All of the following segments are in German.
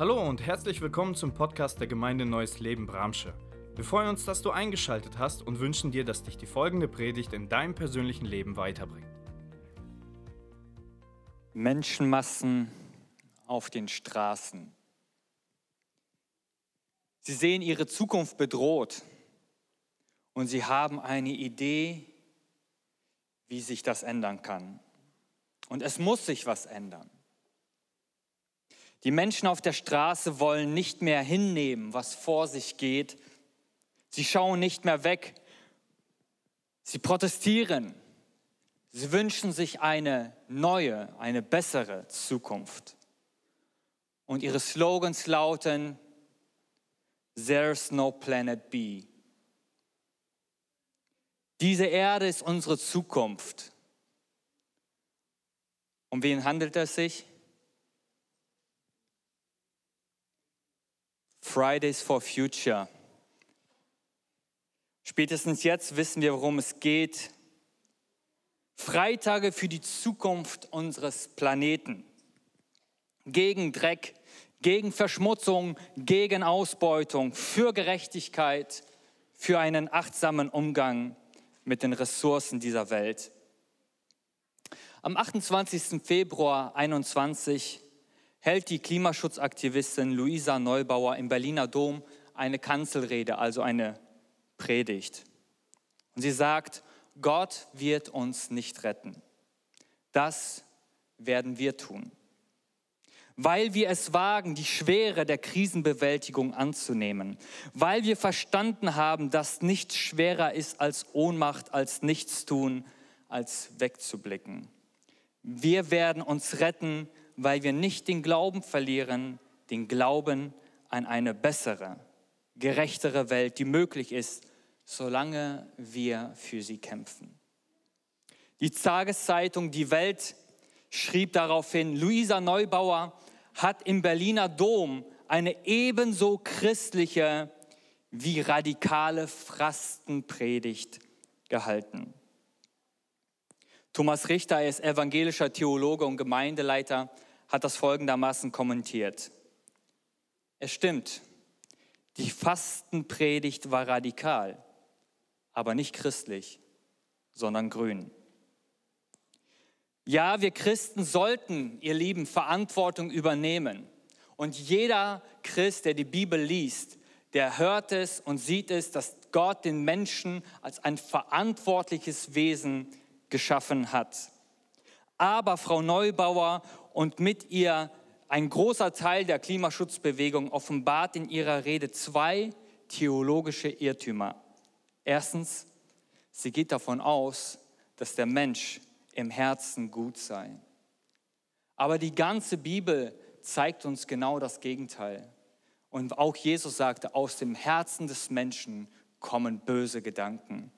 Hallo und herzlich willkommen zum Podcast der Gemeinde Neues Leben Bramsche. Wir freuen uns, dass du eingeschaltet hast und wünschen dir, dass dich die folgende Predigt in deinem persönlichen Leben weiterbringt. Menschenmassen auf den Straßen. Sie sehen ihre Zukunft bedroht und sie haben eine Idee, wie sich das ändern kann. Und es muss sich was ändern. Die Menschen auf der Straße wollen nicht mehr hinnehmen, was vor sich geht. Sie schauen nicht mehr weg. Sie protestieren. Sie wünschen sich eine neue, eine bessere Zukunft. Und ihre Slogans lauten, There's no planet B. Diese Erde ist unsere Zukunft. Um wen handelt es sich? Fridays for Future. Spätestens jetzt wissen wir, worum es geht. Freitage für die Zukunft unseres Planeten. Gegen Dreck, gegen Verschmutzung, gegen Ausbeutung, für Gerechtigkeit, für einen achtsamen Umgang mit den Ressourcen dieser Welt. Am 28. Februar 2021 hält die Klimaschutzaktivistin Luisa Neubauer im Berliner Dom eine Kanzelrede, also eine Predigt. Und sie sagt, Gott wird uns nicht retten. Das werden wir tun. Weil wir es wagen, die Schwere der Krisenbewältigung anzunehmen. Weil wir verstanden haben, dass nichts schwerer ist als Ohnmacht, als Nichtstun, als wegzublicken. Wir werden uns retten, weil wir nicht den Glauben verlieren, den Glauben an eine bessere, gerechtere Welt, die möglich ist, solange wir für sie kämpfen. Die Tageszeitung Die Welt schrieb daraufhin, Luisa Neubauer hat im Berliner Dom eine ebenso christliche wie radikale Fastenpredigt gehalten. Thomas Richter ist evangelischer Theologe und Gemeindeleiter hat das folgendermaßen kommentiert. Es stimmt, die Fastenpredigt war radikal, aber nicht christlich, sondern grün. Ja, wir Christen sollten, ihr Lieben, Verantwortung übernehmen. Und jeder Christ, der die Bibel liest, der hört es und sieht es, dass Gott den Menschen als ein verantwortliches Wesen geschaffen hat. Aber Frau Neubauer und mit ihr ein großer Teil der Klimaschutzbewegung offenbart in ihrer Rede zwei theologische Irrtümer. Erstens, sie geht davon aus, dass der Mensch im Herzen gut sei. Aber die ganze Bibel zeigt uns genau das Gegenteil. Und auch Jesus sagte, aus dem Herzen des Menschen kommen böse Gedanken.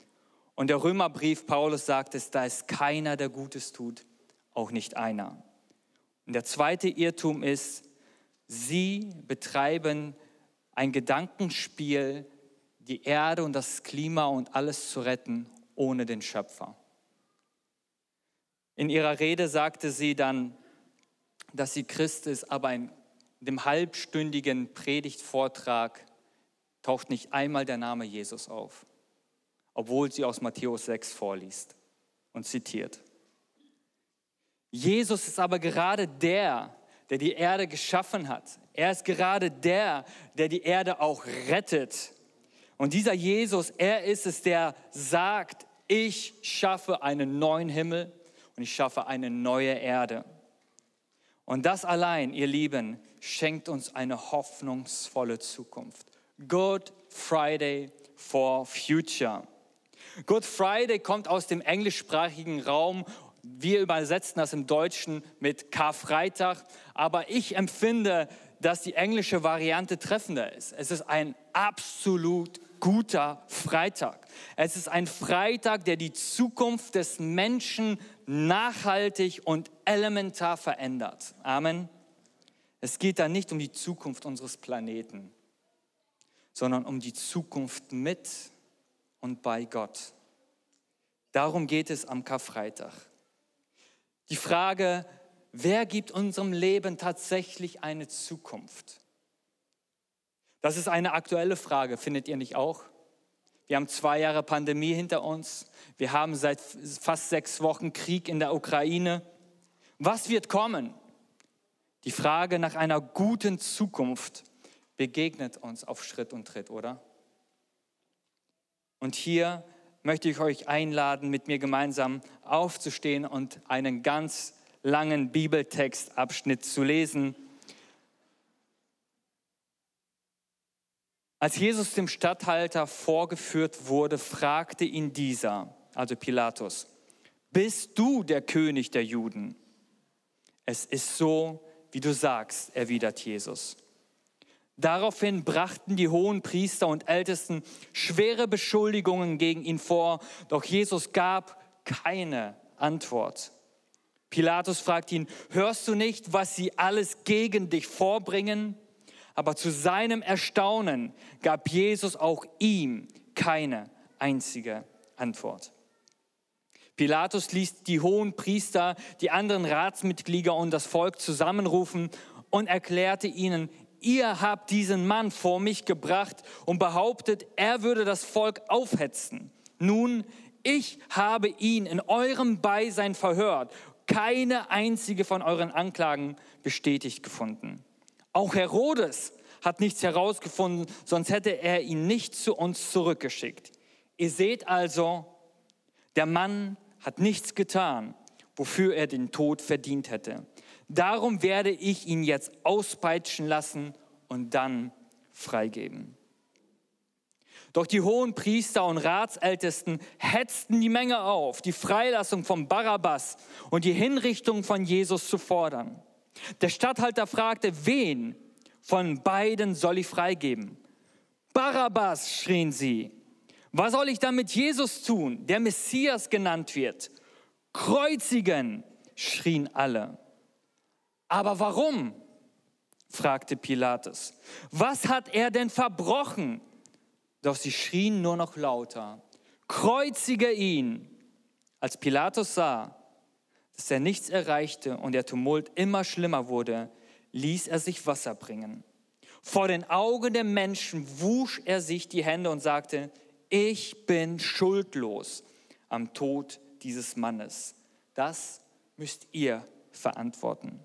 Und der Römerbrief Paulus sagt es, da ist keiner, der Gutes tut, auch nicht einer. Und der zweite Irrtum ist, sie betreiben ein Gedankenspiel, die Erde und das Klima und alles zu retten, ohne den Schöpfer. In ihrer Rede sagte sie dann, dass sie Christ ist, aber in dem halbstündigen Predigtvortrag taucht nicht einmal der Name Jesus auf, obwohl sie aus Matthäus 6 vorliest und zitiert. Jesus ist aber gerade der, der die Erde geschaffen hat. Er ist gerade der, der die Erde auch rettet. Und dieser Jesus, er ist es, der sagt, ich schaffe einen neuen Himmel und ich schaffe eine neue Erde. Und das allein, ihr Lieben, schenkt uns eine hoffnungsvolle Zukunft. Good Friday for Future. Good Friday kommt aus dem englischsprachigen Raum wir übersetzen das im Deutschen mit Karfreitag, aber ich empfinde, dass die englische Variante treffender ist. Es ist ein absolut guter Freitag. Es ist ein Freitag, der die Zukunft des Menschen nachhaltig und elementar verändert. Amen. Es geht da nicht um die Zukunft unseres Planeten, sondern um die Zukunft mit und bei Gott. Darum geht es am Karfreitag. Die Frage, wer gibt unserem Leben tatsächlich eine Zukunft? Das ist eine aktuelle Frage, findet ihr nicht auch? Wir haben zwei Jahre Pandemie hinter uns. Wir haben seit fast sechs Wochen Krieg in der Ukraine. Was wird kommen? Die Frage nach einer guten Zukunft begegnet uns auf Schritt und Tritt, oder? Und hier möchte ich euch einladen, mit mir gemeinsam aufzustehen und einen ganz langen Bibeltextabschnitt zu lesen. Als Jesus dem Statthalter vorgeführt wurde, fragte ihn dieser, also Pilatus, bist du der König der Juden? Es ist so, wie du sagst, erwidert Jesus. Daraufhin brachten die hohen Priester und Ältesten schwere Beschuldigungen gegen ihn vor, doch Jesus gab keine Antwort. Pilatus fragt ihn, hörst du nicht, was sie alles gegen dich vorbringen? Aber zu seinem Erstaunen gab Jesus auch ihm keine einzige Antwort. Pilatus ließ die hohen Priester, die anderen Ratsmitglieder und das Volk zusammenrufen und erklärte ihnen, ihr habt diesen Mann vor mich gebracht und behauptet, er würde das Volk aufhetzen. Nun, ich habe ihn in eurem Beisein verhört, keine einzige von euren Anklagen bestätigt gefunden. Auch Herodes hat nichts herausgefunden, sonst hätte er ihn nicht zu uns zurückgeschickt. Ihr seht also, der Mann hat nichts getan, wofür er den Tod verdient hätte. Darum werde ich ihn jetzt auspeitschen lassen und dann freigeben. Doch die hohen Priester und Ratsältesten hetzten die Menge auf, die Freilassung von Barabbas und die Hinrichtung von Jesus zu fordern. Der Statthalter fragte, wen von beiden soll ich freigeben? Barabbas, schrien sie. Was soll ich dann mit Jesus tun, der Messias genannt wird? Kreuzigen, schrien alle. Aber warum? fragte Pilatus. Was hat er denn verbrochen? Doch sie schrien nur noch lauter. Kreuzige ihn! Als Pilatus sah, dass er nichts erreichte und der Tumult immer schlimmer wurde, ließ er sich Wasser bringen. Vor den Augen der Menschen wusch er sich die Hände und sagte, ich bin schuldlos am Tod dieses Mannes. Das müsst ihr verantworten.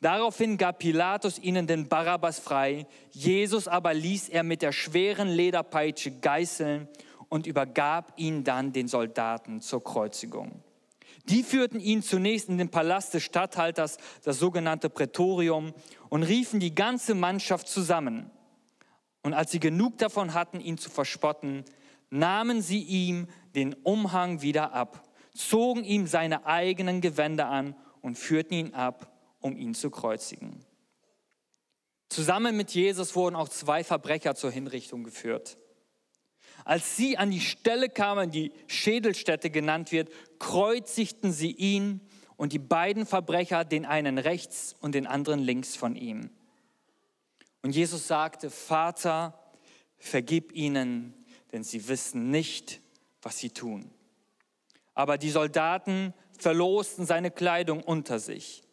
Daraufhin gab Pilatus ihnen den Barabbas frei, Jesus aber ließ er mit der schweren Lederpeitsche geißeln und übergab ihn dann den Soldaten zur Kreuzigung. Die führten ihn zunächst in den Palast des Statthalters, das sogenannte Prätorium, und riefen die ganze Mannschaft zusammen. Und als sie genug davon hatten, ihn zu verspotten, nahmen sie ihm den Umhang wieder ab, zogen ihm seine eigenen Gewänder an und führten ihn ab um ihn zu kreuzigen. Zusammen mit Jesus wurden auch zwei Verbrecher zur Hinrichtung geführt. Als sie an die Stelle kamen, die Schädelstätte genannt wird, kreuzigten sie ihn und die beiden Verbrecher, den einen rechts und den anderen links von ihm. Und Jesus sagte, Vater, vergib ihnen, denn sie wissen nicht, was sie tun. Aber die Soldaten verlosten seine Kleidung unter sich.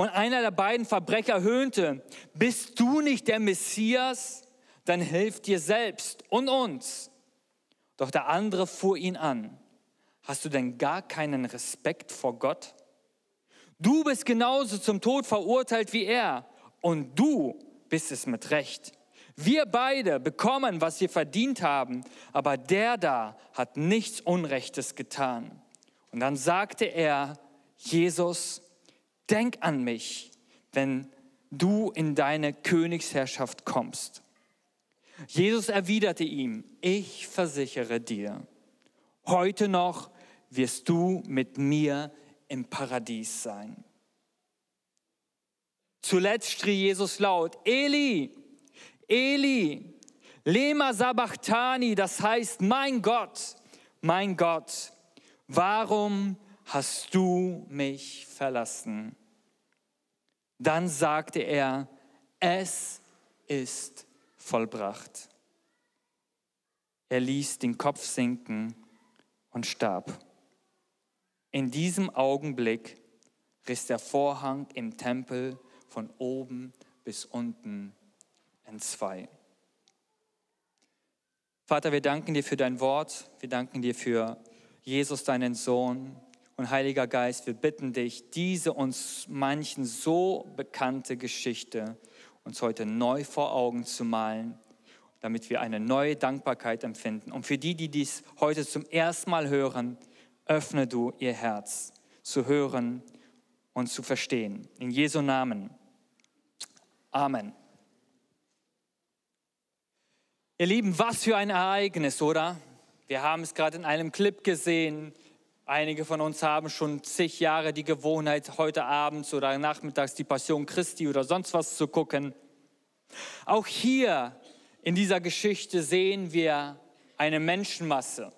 Und einer der beiden Verbrecher höhnte, bist du nicht der Messias? Dann hilf dir selbst und uns. Doch der andere fuhr ihn an. Hast du denn gar keinen Respekt vor Gott? Du bist genauso zum Tod verurteilt wie er und du bist es mit Recht. Wir beide bekommen, was wir verdient haben, aber der da hat nichts Unrechtes getan. Und dann sagte er, Jesus, denk an mich, wenn du in deine Königsherrschaft kommst. Jesus erwiderte ihm, ich versichere dir, heute noch wirst du mit mir im Paradies sein. Zuletzt schrie Jesus laut, Eli, Eli, lema sabachthani, das heißt, mein Gott, mein Gott, warum hast du mich verlassen? Dann sagte er, es ist vollbracht. Er ließ den Kopf sinken und starb. In diesem Augenblick riss der Vorhang im Tempel von oben bis unten N2. Vater, wir danken dir für dein Wort. Wir danken dir für Jesus, deinen Sohn. Und Heiliger Geist, wir bitten dich, diese uns manchen so bekannte Geschichte uns heute neu vor Augen zu malen, damit wir eine neue Dankbarkeit empfinden. Und für die, die dies heute zum ersten Mal hören, öffne du ihr Herz zu hören und zu verstehen. In Jesu Namen. Amen. Ihr Lieben, was für ein Ereignis, oder? Wir haben es gerade in einem Clip gesehen. Einige von uns haben schon zig Jahre die Gewohnheit, heute abends oder nachmittags die Passion Christi oder sonst was zu gucken. Auch hier in dieser Geschichte sehen wir eine Menschenmasse.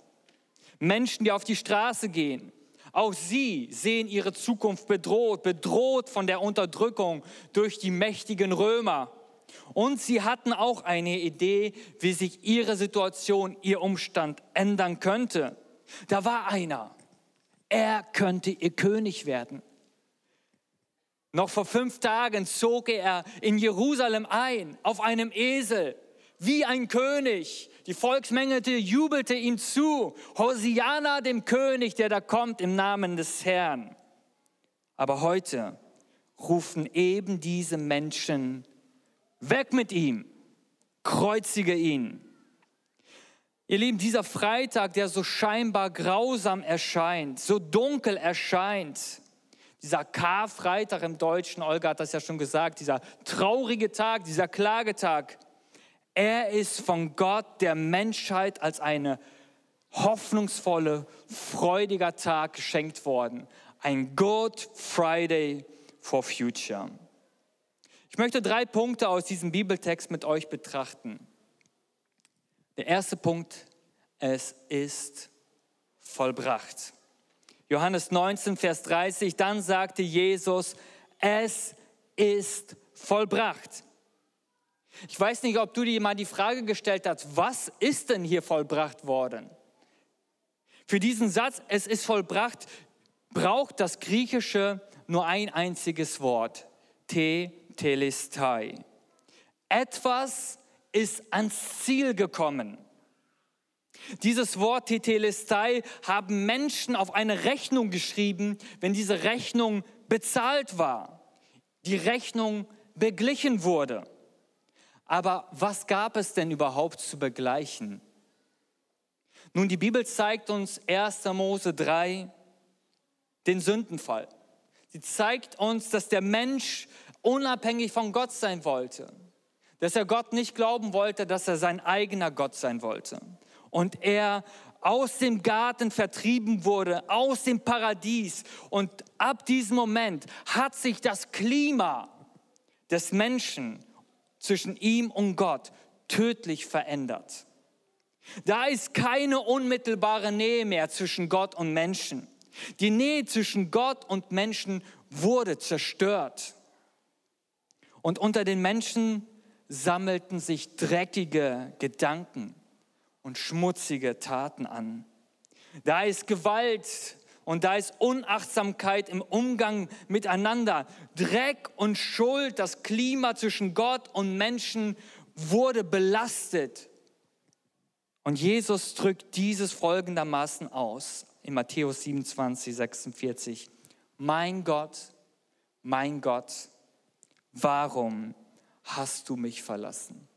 Menschen, die auf die Straße gehen. Auch sie sehen ihre Zukunft bedroht, bedroht von der Unterdrückung durch die mächtigen Römer. Und sie hatten auch eine Idee, wie sich ihre Situation, ihr Umstand ändern könnte. Da war einer. Er könnte ihr König werden. Noch vor fünf Tagen zog er in Jerusalem ein, auf einem Esel, wie ein König. Die Volksmenge jubelte ihm zu. Hosiana dem König, der da kommt im Namen des Herrn. Aber heute rufen eben diese Menschen Weg mit ihm, kreuzige ihn. Ihr Lieben, dieser Freitag, der so scheinbar grausam erscheint, so dunkel erscheint, dieser Karfreitag im Deutschen, Olga hat das ja schon gesagt, dieser traurige Tag, dieser Klagetag, er ist von Gott der Menschheit als eine hoffnungsvolle, freudiger Tag geschenkt worden. Ein Good Friday for Future. Ich möchte drei Punkte aus diesem Bibeltext mit euch betrachten. Der erste Punkt, es ist vollbracht. Johannes 19, Vers 30, dann sagte Jesus, es ist vollbracht. Ich weiß nicht, ob du dir mal die Frage gestellt hast, was ist denn hier vollbracht worden? Für diesen Satz, es ist vollbracht, braucht das Griechische nur ein einziges Wort, te telestai. Etwas ist ans Ziel gekommen. Dieses Wort Tetelestai haben Menschen auf eine Rechnung geschrieben, wenn diese Rechnung bezahlt war, die Rechnung beglichen wurde. Aber was gab es denn überhaupt zu begleichen? Nun, die Bibel zeigt uns 1. Mose 3 den Sündenfall. Sie zeigt uns, dass der Mensch unabhängig von Gott sein wollte. Dass er Gott nicht glauben wollte, dass er sein eigener Gott sein wollte. Und er aus dem Garten vertrieben wurde, aus dem Paradies. Und ab diesem Moment hat sich das Klima des Menschen zwischen ihm und Gott tödlich verändert. Da ist keine unmittelbare Nähe mehr zwischen Gott und Menschen. Die Nähe zwischen Gott und Menschen wurde zerstört. Und unter den Menschen sammelten sich dreckige Gedanken und schmutzige Taten an. Da ist Gewalt und da ist Unachtsamkeit im Umgang miteinander. Dreck und Schuld, das Klima zwischen Gott und Menschen wurde belastet. Und Jesus drückt dieses folgendermaßen aus in Matthäus 27, 46. Mein Gott, mein Gott, warum hast du mich verlassen?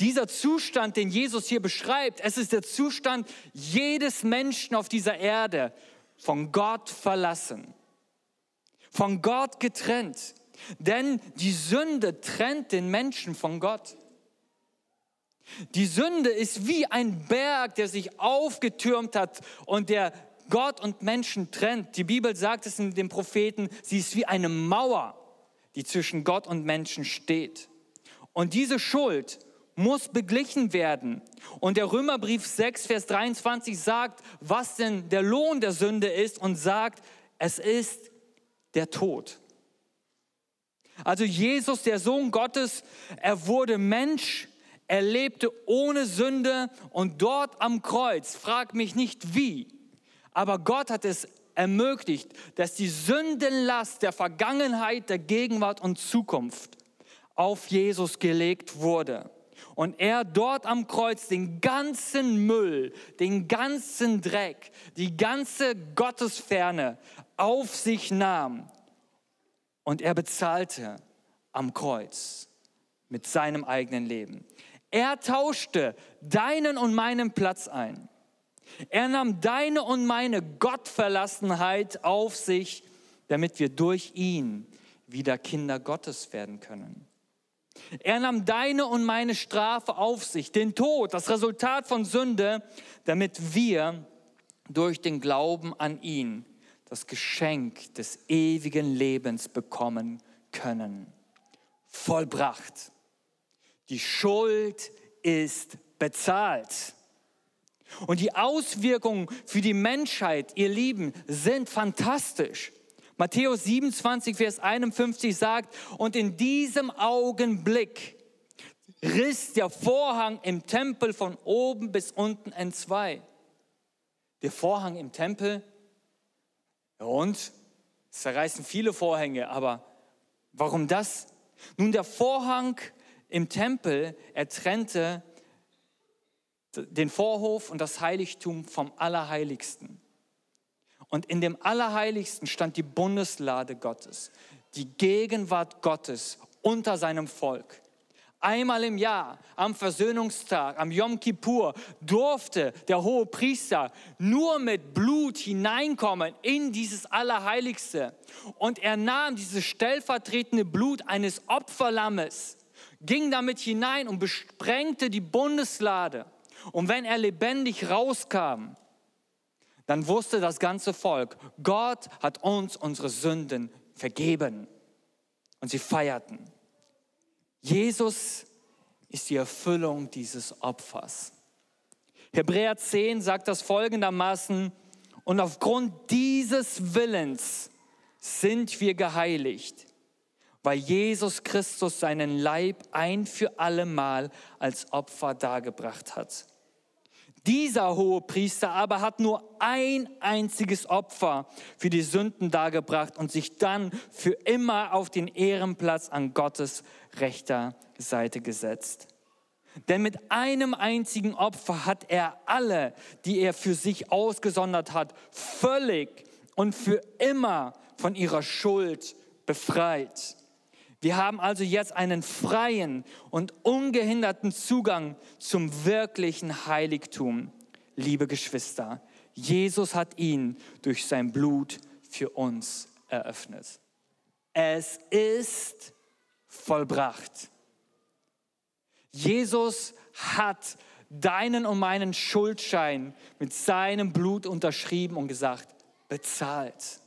Dieser Zustand, den Jesus hier beschreibt, es ist der Zustand jedes Menschen auf dieser Erde, von Gott verlassen, von Gott getrennt. Denn die Sünde trennt den Menschen von Gott. Die Sünde ist wie ein Berg, der sich aufgetürmt hat und der Gott und Menschen trennt. Die Bibel sagt es in den Propheten, sie ist wie eine Mauer, die zwischen Gott und Menschen steht. Und diese Schuld muss beglichen werden. Und der Römerbrief 6, Vers 23 sagt, was denn der Lohn der Sünde ist und sagt, es ist der Tod. Also Jesus, der Sohn Gottes, er wurde Mensch, er lebte ohne Sünde und dort am Kreuz, frag mich nicht wie, aber Gott hat es ermöglicht, dass die Sündenlast der Vergangenheit, der Gegenwart und Zukunft auf Jesus gelegt wurde und er dort am Kreuz den ganzen Müll, den ganzen Dreck, die ganze Gottesferne auf sich nahm und er bezahlte am Kreuz mit seinem eigenen Leben. Er tauschte deinen und meinen Platz ein. Er nahm deine und meine Gottverlassenheit auf sich, damit wir durch ihn wieder Kinder Gottes werden können. Er nahm deine und meine Strafe auf sich, den Tod, das Resultat von Sünde, damit wir durch den Glauben an ihn das Geschenk des ewigen Lebens bekommen können. Vollbracht. Die Schuld ist bezahlt. Und die Auswirkungen für die Menschheit, ihr Lieben, sind fantastisch. Matthäus 27, Vers 51 sagt, und in diesem Augenblick riss der Vorhang im Tempel von oben bis unten entzwei. Der Vorhang im Tempel, und es zerreißen viele Vorhänge, aber warum das? Nun, der Vorhang im Tempel, er trennte den Vorhof und das Heiligtum vom Allerheiligsten. Und in dem Allerheiligsten stand die Bundeslade Gottes, die Gegenwart Gottes unter seinem Volk. Einmal im Jahr, am Versöhnungstag, am Yom Kippur, durfte der hohe Priester nur mit Blut hineinkommen in dieses Allerheiligste. Und er nahm dieses stellvertretende Blut eines Opferlammes, ging damit hinein und besprengte die Bundeslade. Und wenn er lebendig rauskam, dann wusste das ganze Volk, Gott hat uns unsere Sünden vergeben. Und sie feierten. Jesus ist die Erfüllung dieses Opfers. Hebräer 10 sagt das folgendermaßen, und aufgrund dieses Willens sind wir geheiligt, weil Jesus Christus seinen Leib ein für allemal als Opfer dargebracht hat. Dieser hohe Priester aber hat nur ein einziges Opfer für die Sünden dargebracht und sich dann für immer auf den Ehrenplatz an Gottes rechter Seite gesetzt. Denn mit einem einzigen Opfer hat er alle, die er für sich ausgesondert hat, völlig und für immer von ihrer Schuld befreit. Wir haben also jetzt einen freien und ungehinderten Zugang zum wirklichen Heiligtum. Liebe Geschwister, Jesus hat ihn durch sein Blut für uns eröffnet. Es ist vollbracht. Jesus hat deinen und meinen Schuldschein mit seinem Blut unterschrieben und gesagt, bezahlt.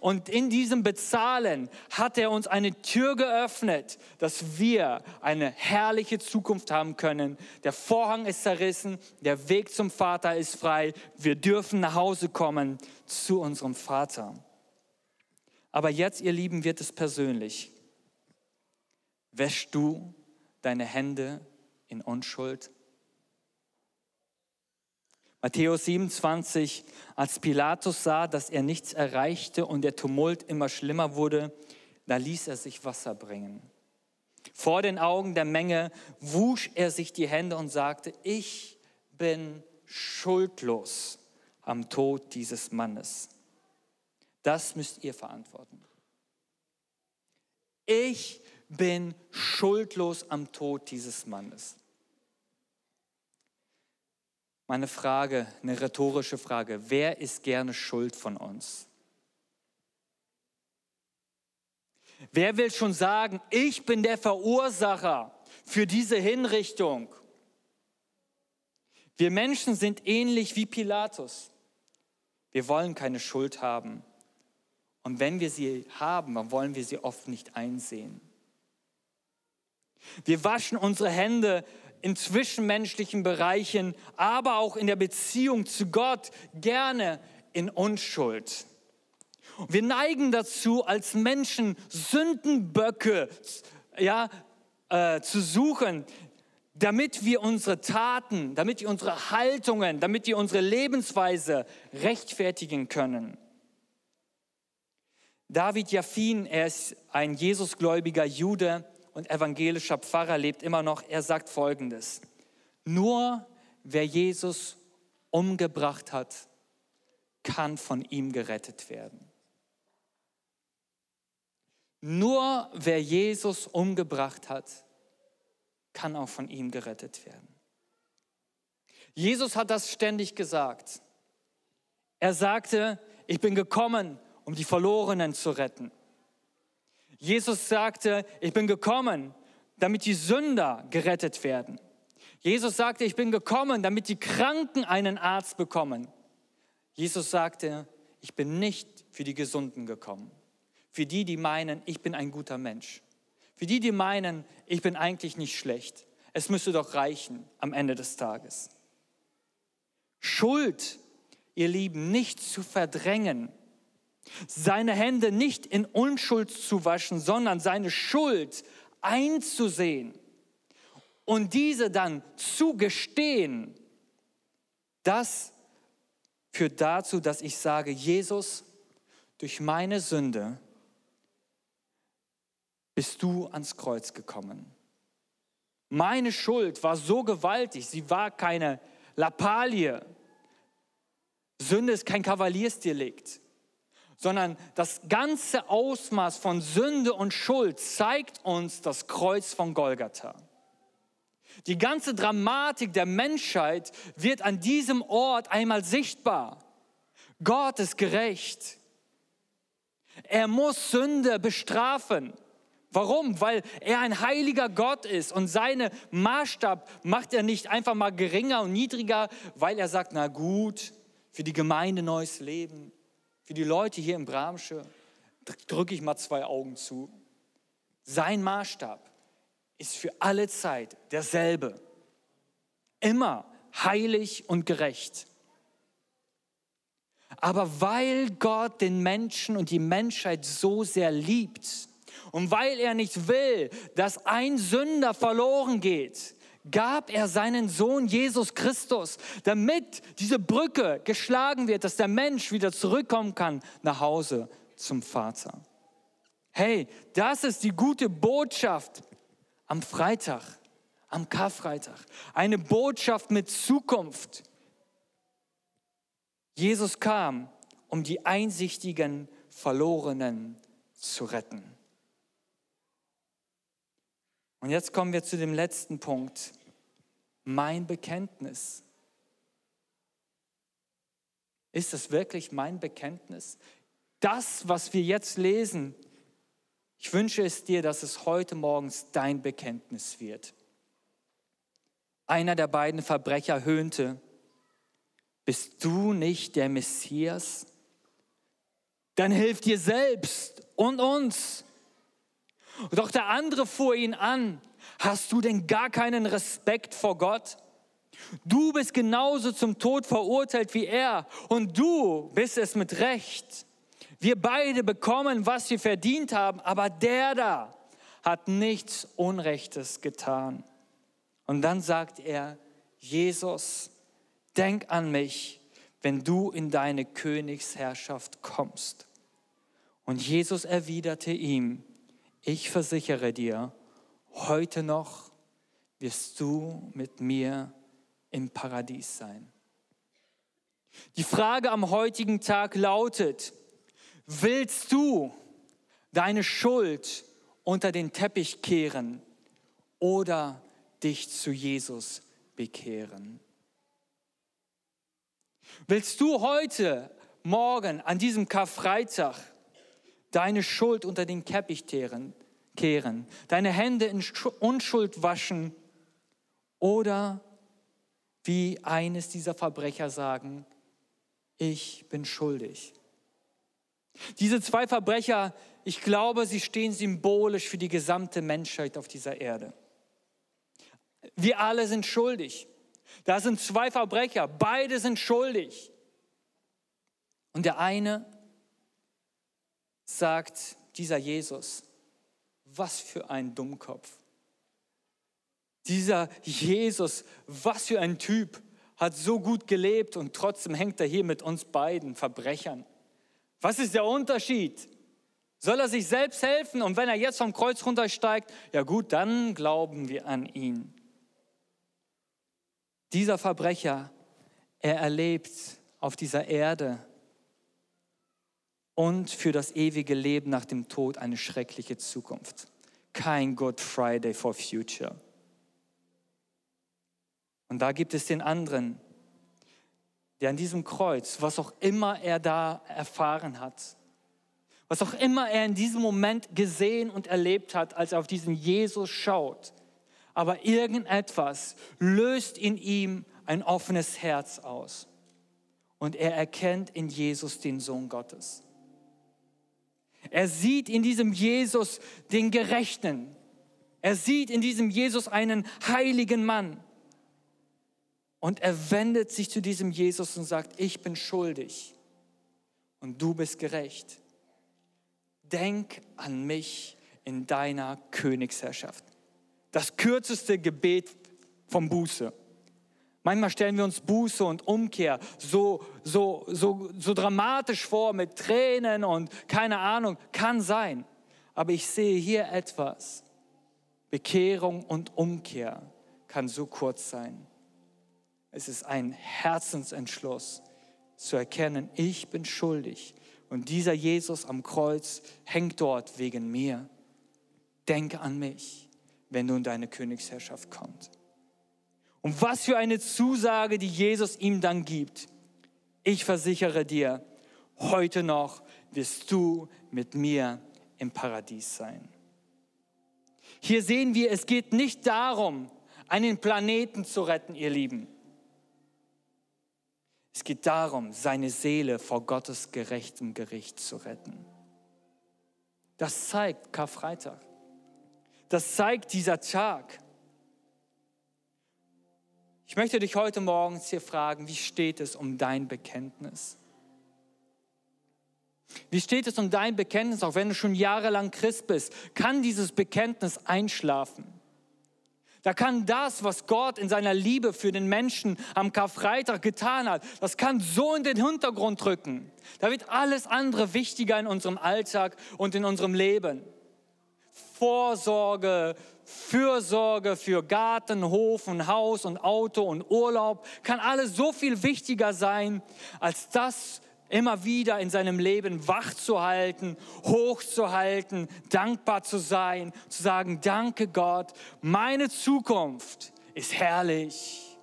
Und in diesem Bezahlen hat er uns eine Tür geöffnet, dass wir eine herrliche Zukunft haben können. Der Vorhang ist zerrissen, der Weg zum Vater ist frei. Wir dürfen nach Hause kommen zu unserem Vater. Aber jetzt, ihr Lieben, wird es persönlich. Wäschst du deine Hände in Unschuld? Matthäus 27, als Pilatus sah, dass er nichts erreichte und der Tumult immer schlimmer wurde, da ließ er sich Wasser bringen. Vor den Augen der Menge wusch er sich die Hände und sagte, ich bin schuldlos am Tod dieses Mannes. Das müsst ihr verantworten. Ich bin schuldlos am Tod dieses Mannes. Meine Frage, eine rhetorische Frage, wer ist gerne schuld von uns? Wer will schon sagen, ich bin der Verursacher für diese Hinrichtung? Wir Menschen sind ähnlich wie Pilatus. Wir wollen keine Schuld haben. Und wenn wir sie haben, dann wollen wir sie oft nicht einsehen. Wir waschen unsere Hände in zwischenmenschlichen Bereichen, aber auch in der Beziehung zu Gott gerne in Unschuld. Wir neigen dazu, als Menschen Sündenböcke ja, äh, zu suchen, damit wir unsere Taten, damit wir unsere Haltungen, damit wir unsere Lebensweise rechtfertigen können. David Jaffin, er ist ein Jesusgläubiger Jude und evangelischer Pfarrer, lebt immer noch. Er sagt Folgendes. Nur wer Jesus umgebracht hat, kann von ihm gerettet werden. Nur wer Jesus umgebracht hat, kann auch von ihm gerettet werden. Jesus hat das ständig gesagt. Er sagte, ich bin gekommen, um die Verlorenen zu retten. Jesus sagte, ich bin gekommen, damit die Sünder gerettet werden. Jesus sagte, ich bin gekommen, damit die Kranken einen Arzt bekommen. Jesus sagte, ich bin nicht für die Gesunden gekommen. Für die, die meinen, ich bin ein guter Mensch. Für die, die meinen, ich bin eigentlich nicht schlecht. Es müsste doch reichen am Ende des Tages. Schuld, ihr Lieben, nicht zu verdrängen, seine Hände nicht in Unschuld zu waschen, sondern seine Schuld einzusehen und diese dann zu gestehen, das führt dazu, dass ich sage, Jesus, durch meine Sünde bist du ans Kreuz gekommen. Meine Schuld war so gewaltig, sie war keine Lappalie. Sünde ist kein Kavaliersdelikt sondern das ganze Ausmaß von Sünde und Schuld zeigt uns das Kreuz von Golgatha. Die ganze Dramatik der Menschheit wird an diesem Ort einmal sichtbar. Gott ist gerecht. Er muss Sünde bestrafen. Warum? Weil er ein heiliger Gott ist und seine Maßstab macht er nicht einfach mal geringer und niedriger, weil er sagt, na gut, für die Gemeinde neues Leben, für die Leute hier in Bramsche drücke ich mal zwei Augen zu. Sein Maßstab ist für alle Zeit derselbe. Immer heilig und gerecht. Aber weil Gott den Menschen und die Menschheit so sehr liebt und weil er nicht will, dass ein Sünder verloren geht, gab er seinen Sohn Jesus Christus, damit diese Brücke geschlagen wird, dass der Mensch wieder zurückkommen kann nach Hause zum Vater. Hey, das ist die gute Botschaft am Freitag, am Karfreitag. Eine Botschaft mit Zukunft. Jesus kam, um die einsichtigen Verlorenen zu retten. Und jetzt kommen wir zu dem letzten Punkt. Mein Bekenntnis. Ist es wirklich mein Bekenntnis? Das, was wir jetzt lesen, ich wünsche es dir, dass es heute morgens dein Bekenntnis wird. Einer der beiden Verbrecher höhnte, bist du nicht der Messias? Dann hilf dir selbst und uns. Doch der andere fuhr ihn an. Hast du denn gar keinen Respekt vor Gott? Du bist genauso zum Tod verurteilt wie er und du bist es mit Recht. Wir beide bekommen, was wir verdient haben, aber der da hat nichts Unrechtes getan. Und dann sagt er, Jesus, denk an mich, wenn du in deine Königsherrschaft kommst. Und Jesus erwiderte ihm, ich versichere dir, heute noch wirst du mit mir im Paradies sein. Die Frage am heutigen Tag lautet, willst du deine Schuld unter den Teppich kehren oder dich zu Jesus bekehren? Willst du heute, morgen, an diesem Karfreitag deine Schuld unter den Teppich kehren, kehren, deine Hände in Unschuld waschen oder wie eines dieser Verbrecher sagen, ich bin schuldig. Diese zwei Verbrecher, ich glaube, sie stehen symbolisch für die gesamte Menschheit auf dieser Erde. Wir alle sind schuldig. Da sind zwei Verbrecher, beide sind schuldig. Und der eine sagt dieser Jesus, was für ein Dummkopf. Dieser Jesus, was für ein Typ, hat so gut gelebt und trotzdem hängt er hier mit uns beiden Verbrechern. Was ist der Unterschied? Soll er sich selbst helfen? Und wenn er jetzt vom Kreuz runtersteigt, ja gut, dann glauben wir an ihn. Dieser Verbrecher, er erlebt auf dieser Erde und für das ewige Leben nach dem Tod eine schreckliche Zukunft. Kein Good Friday for Future. Und da gibt es den anderen, der an diesem Kreuz, was auch immer er da erfahren hat, was auch immer er in diesem Moment gesehen und erlebt hat, als er auf diesen Jesus schaut, aber irgendetwas löst in ihm ein offenes Herz aus. Und er erkennt in Jesus den Sohn Gottes. Er sieht in diesem Jesus den Gerechten. Er sieht in diesem Jesus einen heiligen Mann. Und er wendet sich zu diesem Jesus und sagt, ich bin schuldig und du bist gerecht. Denk an mich in deiner Königsherrschaft. Das kürzeste Gebet vom Buße. Manchmal stellen wir uns Buße und Umkehr so, so, so, so dramatisch vor mit Tränen und keine Ahnung, kann sein. Aber ich sehe hier etwas. Bekehrung und Umkehr kann so kurz sein. Es ist ein Herzensentschluss zu erkennen, ich bin schuldig und dieser Jesus am Kreuz hängt dort wegen mir. Denke an mich, wenn du in deine Königsherrschaft kommst. Und was für eine Zusage, die Jesus ihm dann gibt. Ich versichere dir, heute noch wirst du mit mir im Paradies sein. Hier sehen wir, es geht nicht darum, einen Planeten zu retten, ihr Lieben. Es geht darum, seine Seele vor Gottes gerechtem Gericht zu retten. Das zeigt Karfreitag. Das zeigt dieser Tag. Ich möchte dich heute Morgen hier fragen, wie steht es um dein Bekenntnis? Wie steht es um dein Bekenntnis, auch wenn du schon jahrelang Christ bist? Kann dieses Bekenntnis einschlafen? Da kann das, was Gott in seiner Liebe für den Menschen am Karfreitag getan hat, das kann so in den Hintergrund rücken. Da wird alles andere wichtiger in unserem Alltag und in unserem Leben. Vorsorge, Fürsorge für Garten, Hof und Haus und Auto und Urlaub kann alles so viel wichtiger sein als das, immer wieder in seinem Leben wach zu halten, hochzuhalten, dankbar zu sein, zu sagen, danke Gott, meine Zukunft ist herrlich.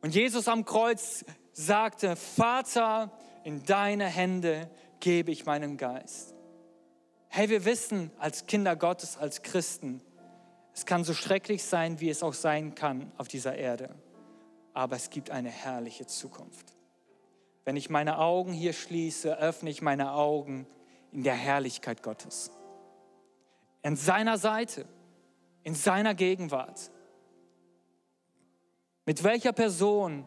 Und Jesus am Kreuz sagte, Vater, in deine Hände gebe ich meinen Geist. Hey, wir wissen als Kinder Gottes, als Christen, es kann so schrecklich sein, wie es auch sein kann auf dieser Erde, aber es gibt eine herrliche Zukunft. Wenn ich meine Augen hier schließe, öffne ich meine Augen in der Herrlichkeit Gottes. An seiner Seite, in seiner Gegenwart. Mit welcher Person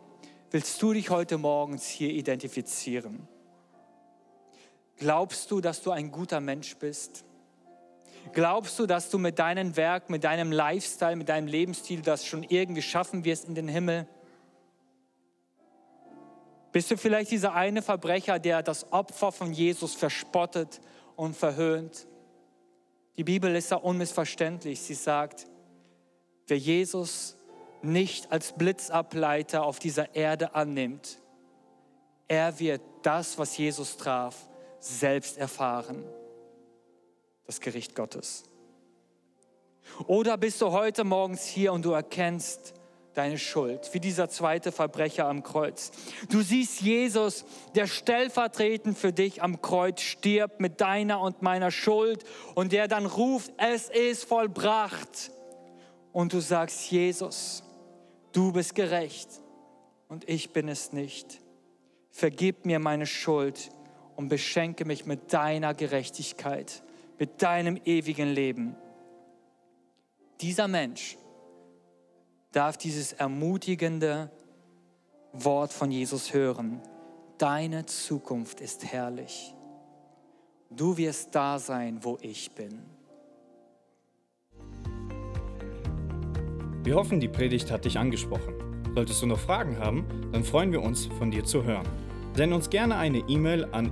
willst du dich heute morgens hier identifizieren? Glaubst du, dass du ein guter Mensch bist? Glaubst du, dass du mit deinem Werk, mit deinem Lifestyle, mit deinem Lebensstil das schon irgendwie schaffen wirst in den Himmel? Bist du vielleicht dieser eine Verbrecher, der das Opfer von Jesus verspottet und verhöhnt? Die Bibel ist da unmissverständlich. Sie sagt, wer Jesus nicht als Blitzableiter auf dieser Erde annimmt, er wird das, was Jesus traf, selbst erfahren. Das Gericht Gottes. Oder bist du heute morgens hier und du erkennst, deine Schuld, wie dieser zweite Verbrecher am Kreuz. Du siehst Jesus, der stellvertretend für dich am Kreuz stirbt mit deiner und meiner Schuld und der dann ruft, es ist vollbracht. Und du sagst, Jesus, du bist gerecht und ich bin es nicht. Vergib mir meine Schuld und beschenke mich mit deiner Gerechtigkeit, mit deinem ewigen Leben. Dieser Mensch, darf dieses ermutigende Wort von Jesus hören. Deine Zukunft ist herrlich. Du wirst da sein, wo ich bin. Wir hoffen, die Predigt hat dich angesprochen. Solltest du noch Fragen haben, dann freuen wir uns, von dir zu hören. Send uns gerne eine E-Mail an